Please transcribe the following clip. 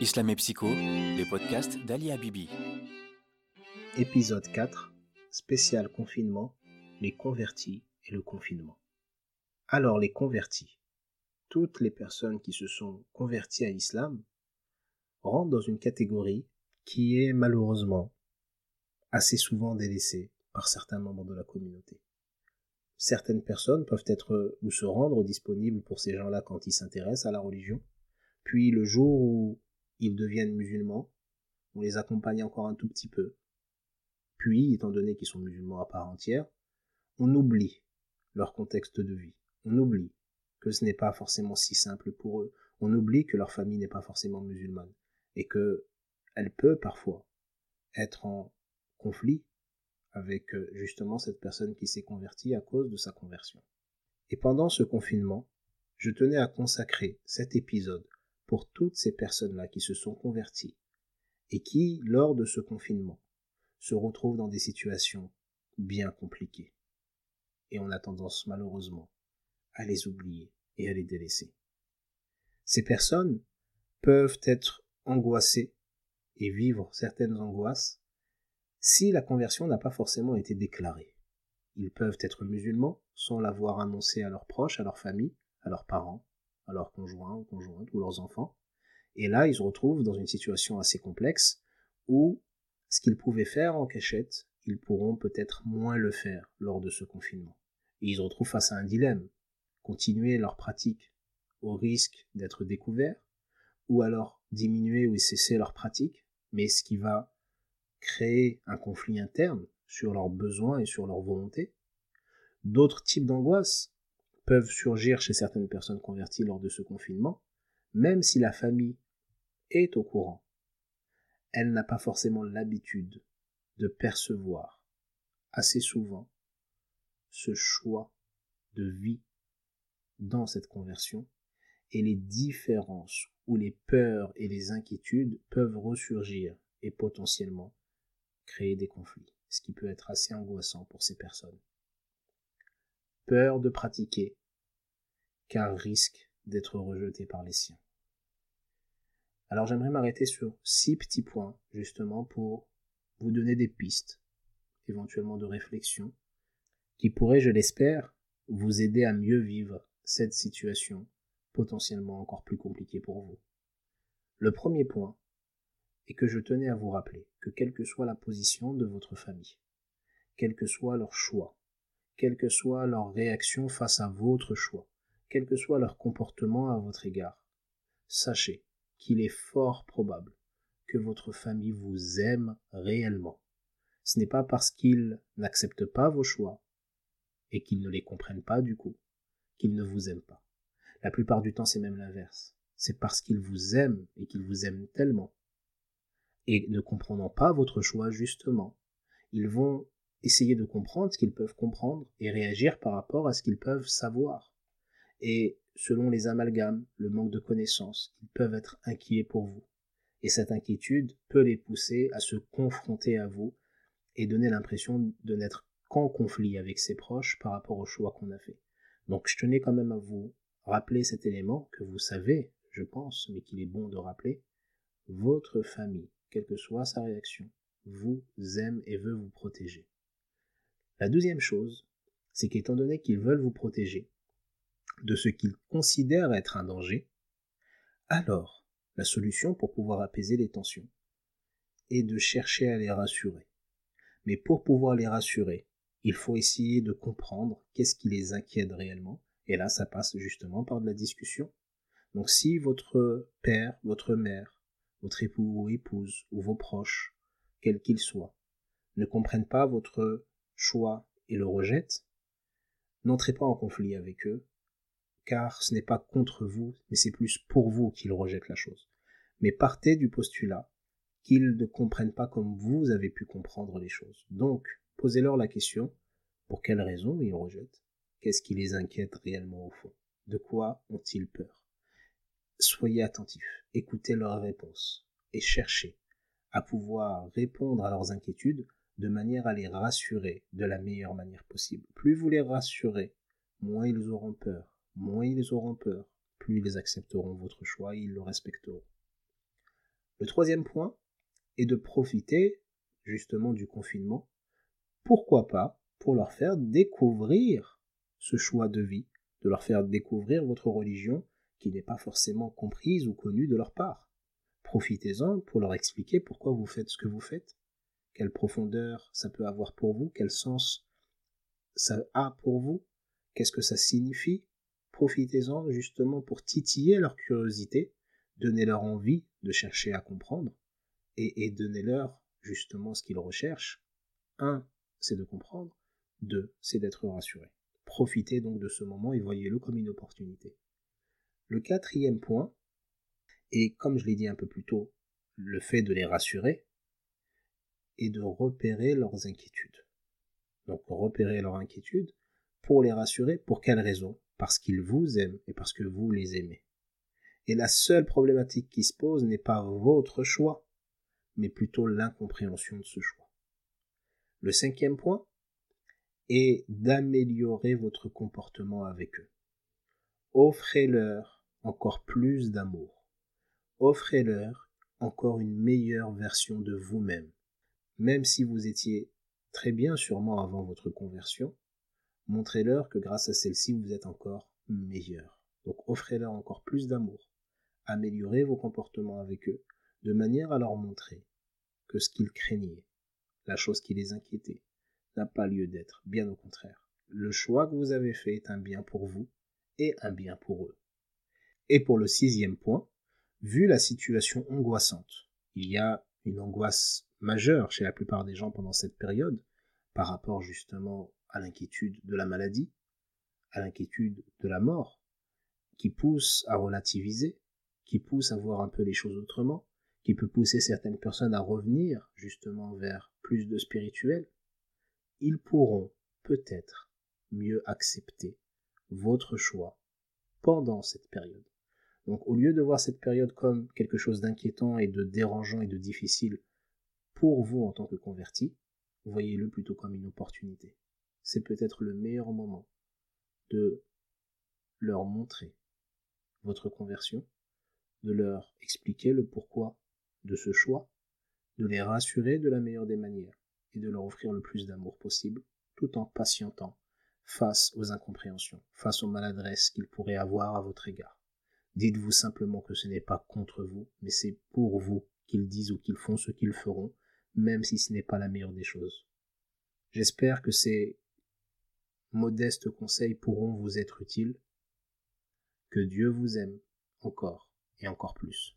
Islam et Psycho, les podcasts d'Ali Habibi. Épisode 4, spécial confinement, les convertis et le confinement. Alors les convertis, toutes les personnes qui se sont converties à l'islam rentrent dans une catégorie qui est malheureusement assez souvent délaissée par certains membres de la communauté. Certaines personnes peuvent être ou se rendre disponibles pour ces gens-là quand ils s'intéressent à la religion, puis le jour où ils deviennent musulmans, on les accompagne encore un tout petit peu. Puis, étant donné qu'ils sont musulmans à part entière, on oublie leur contexte de vie. On oublie que ce n'est pas forcément si simple pour eux. On oublie que leur famille n'est pas forcément musulmane et que elle peut parfois être en conflit avec euh, justement cette personne qui s'est convertie à cause de sa conversion. Et pendant ce confinement, je tenais à consacrer cet épisode pour toutes ces personnes-là qui se sont converties et qui, lors de ce confinement, se retrouvent dans des situations bien compliquées. Et on a tendance malheureusement à les oublier et à les délaisser. Ces personnes peuvent être angoissées et vivre certaines angoisses si la conversion n'a pas forcément été déclarée. Ils peuvent être musulmans sans l'avoir annoncé à leurs proches, à leur famille, à leurs parents, à leurs conjoints ou conjointes ou leurs enfants. Et là, ils se retrouvent dans une situation assez complexe où ce qu'ils pouvaient faire en cachette, ils pourront peut-être moins le faire lors de ce confinement. Et ils se retrouvent face à un dilemme. Continuer leur pratique au risque d'être découverts, ou alors diminuer ou cesser leur pratique, mais ce qui va créer un conflit interne sur leurs besoins et sur leur volonté. D'autres types d'angoisses peuvent surgir chez certaines personnes converties lors de ce confinement, même si la famille est au courant. Elle n'a pas forcément l'habitude de percevoir assez souvent ce choix de vie dans cette conversion et les différences où les peurs et les inquiétudes peuvent ressurgir et potentiellement créer des conflits, ce qui peut être assez angoissant pour ces personnes. Peur de pratiquer car risque d'être rejeté par les siens. Alors j'aimerais m'arrêter sur six petits points, justement, pour vous donner des pistes, éventuellement de réflexion, qui pourraient, je l'espère, vous aider à mieux vivre cette situation potentiellement encore plus compliquée pour vous. Le premier point est que je tenais à vous rappeler que quelle que soit la position de votre famille, quel que soit leur choix, quelle que soit leur réaction face à votre choix, quel que soit leur comportement à votre égard. Sachez qu'il est fort probable que votre famille vous aime réellement. Ce n'est pas parce qu'ils n'acceptent pas vos choix et qu'ils ne les comprennent pas du coup qu'ils ne vous aiment pas. La plupart du temps, c'est même l'inverse. C'est parce qu'ils vous aiment et qu'ils vous aiment tellement. Et ne comprenant pas votre choix, justement, ils vont essayer de comprendre ce qu'ils peuvent comprendre et réagir par rapport à ce qu'ils peuvent savoir et selon les amalgames, le manque de connaissances, ils peuvent être inquiets pour vous. Et cette inquiétude peut les pousser à se confronter à vous et donner l'impression de n'être qu'en conflit avec ses proches par rapport au choix qu'on a fait. Donc je tenais quand même à vous rappeler cet élément que vous savez, je pense, mais qu'il est bon de rappeler. Votre famille, quelle que soit sa réaction, vous aime et veut vous protéger. La deuxième chose, c'est qu'étant donné qu'ils veulent vous protéger, de ce qu'ils considèrent être un danger, alors la solution pour pouvoir apaiser les tensions est de chercher à les rassurer. Mais pour pouvoir les rassurer, il faut essayer de comprendre qu'est-ce qui les inquiète réellement, et là ça passe justement par de la discussion. Donc si votre père, votre mère, votre époux ou épouse, ou vos proches, quels qu'ils soient, ne comprennent pas votre choix et le rejettent, n'entrez pas en conflit avec eux, car ce n'est pas contre vous, mais c'est plus pour vous qu'ils rejettent la chose. Mais partez du postulat qu'ils ne comprennent pas comme vous avez pu comprendre les choses. Donc, posez-leur la question, pour quelles raisons ils rejettent? Qu'est-ce qui les inquiète réellement au fond? De quoi ont-ils peur? Soyez attentifs, écoutez leurs réponses et cherchez à pouvoir répondre à leurs inquiétudes de manière à les rassurer de la meilleure manière possible. Plus vous les rassurez, moins ils auront peur, moins ils auront peur, plus ils accepteront votre choix et ils le respecteront. Le troisième point est de profiter justement du confinement. Pourquoi pas pour leur faire découvrir ce choix de vie, de leur faire découvrir votre religion qui n'est pas forcément comprise ou connue de leur part. Profitez-en pour leur expliquer pourquoi vous faites ce que vous faites, quelle profondeur ça peut avoir pour vous, quel sens ça a pour vous, qu'est-ce que ça signifie. Profitez-en justement pour titiller leur curiosité, donnez-leur envie de chercher à comprendre et, donnez-leur justement ce qu'ils recherchent. Un, c'est de comprendre. Deux, c'est d'être rassuré. Profitez donc de ce moment et voyez-le comme une opportunité. Le quatrième point, et comme je l'ai dit un peu plus tôt, le fait de les rassurer, et de repérer leurs inquiétudes. Donc repérer leurs inquiétudes pour les rassurer. Pour quelle raison Parce qu'ils vous aiment et parce que vous les aimez. Et la seule problématique qui se pose n'est pas votre choix, mais plutôt l'incompréhension de ce choix. Le cinquième point est d'améliorer votre comportement avec eux. Offrez-leur encore plus d'amour. Offrez-leur encore une meilleure version de vous-même même si vous étiez très bien sûrement avant votre conversion, montrez-leur que grâce à celle-ci, vous êtes encore meilleur. Donc offrez-leur encore plus d'amour. Améliorez vos comportements avec eux, de manière à leur montrer que ce qu'ils craignaient, la chose qui les inquiétait, n'a pas lieu d'être, bien au contraire. Le choix que vous avez fait est un bien pour vous et un bien pour eux. Et pour le sixième point, vu la situation angoissante, il y a une angoisse majeure chez la plupart des gens pendant cette période, par rapport justement à l'inquiétude de la maladie, à l'inquiétude de la mort, qui pousse à relativiser, qui pousse à voir un peu les choses autrement, qui peut pousser certaines personnes à revenir justement vers plus de spirituel, ils pourront peut-être mieux accepter votre choix pendant cette période. Donc au lieu de voir cette période comme quelque chose d'inquiétant et de dérangeant et de difficile pour vous en tant que converti, voyez-le plutôt comme une opportunité. C'est peut-être le meilleur moment de leur montrer votre conversion, de leur expliquer le pourquoi de ce choix, de les rassurer de la meilleure des manières et de leur offrir le plus d'amour possible, tout en patientant face aux incompréhensions, face aux maladresses qu'ils pourraient avoir à votre égard. Dites-vous simplement que ce n'est pas contre vous, mais c'est pour vous qu'ils disent ou qu'ils font ce qu'ils feront, même si ce n'est pas la meilleure des choses. J'espère que ces modestes conseils pourront vous être utiles. Que Dieu vous aime encore et encore plus.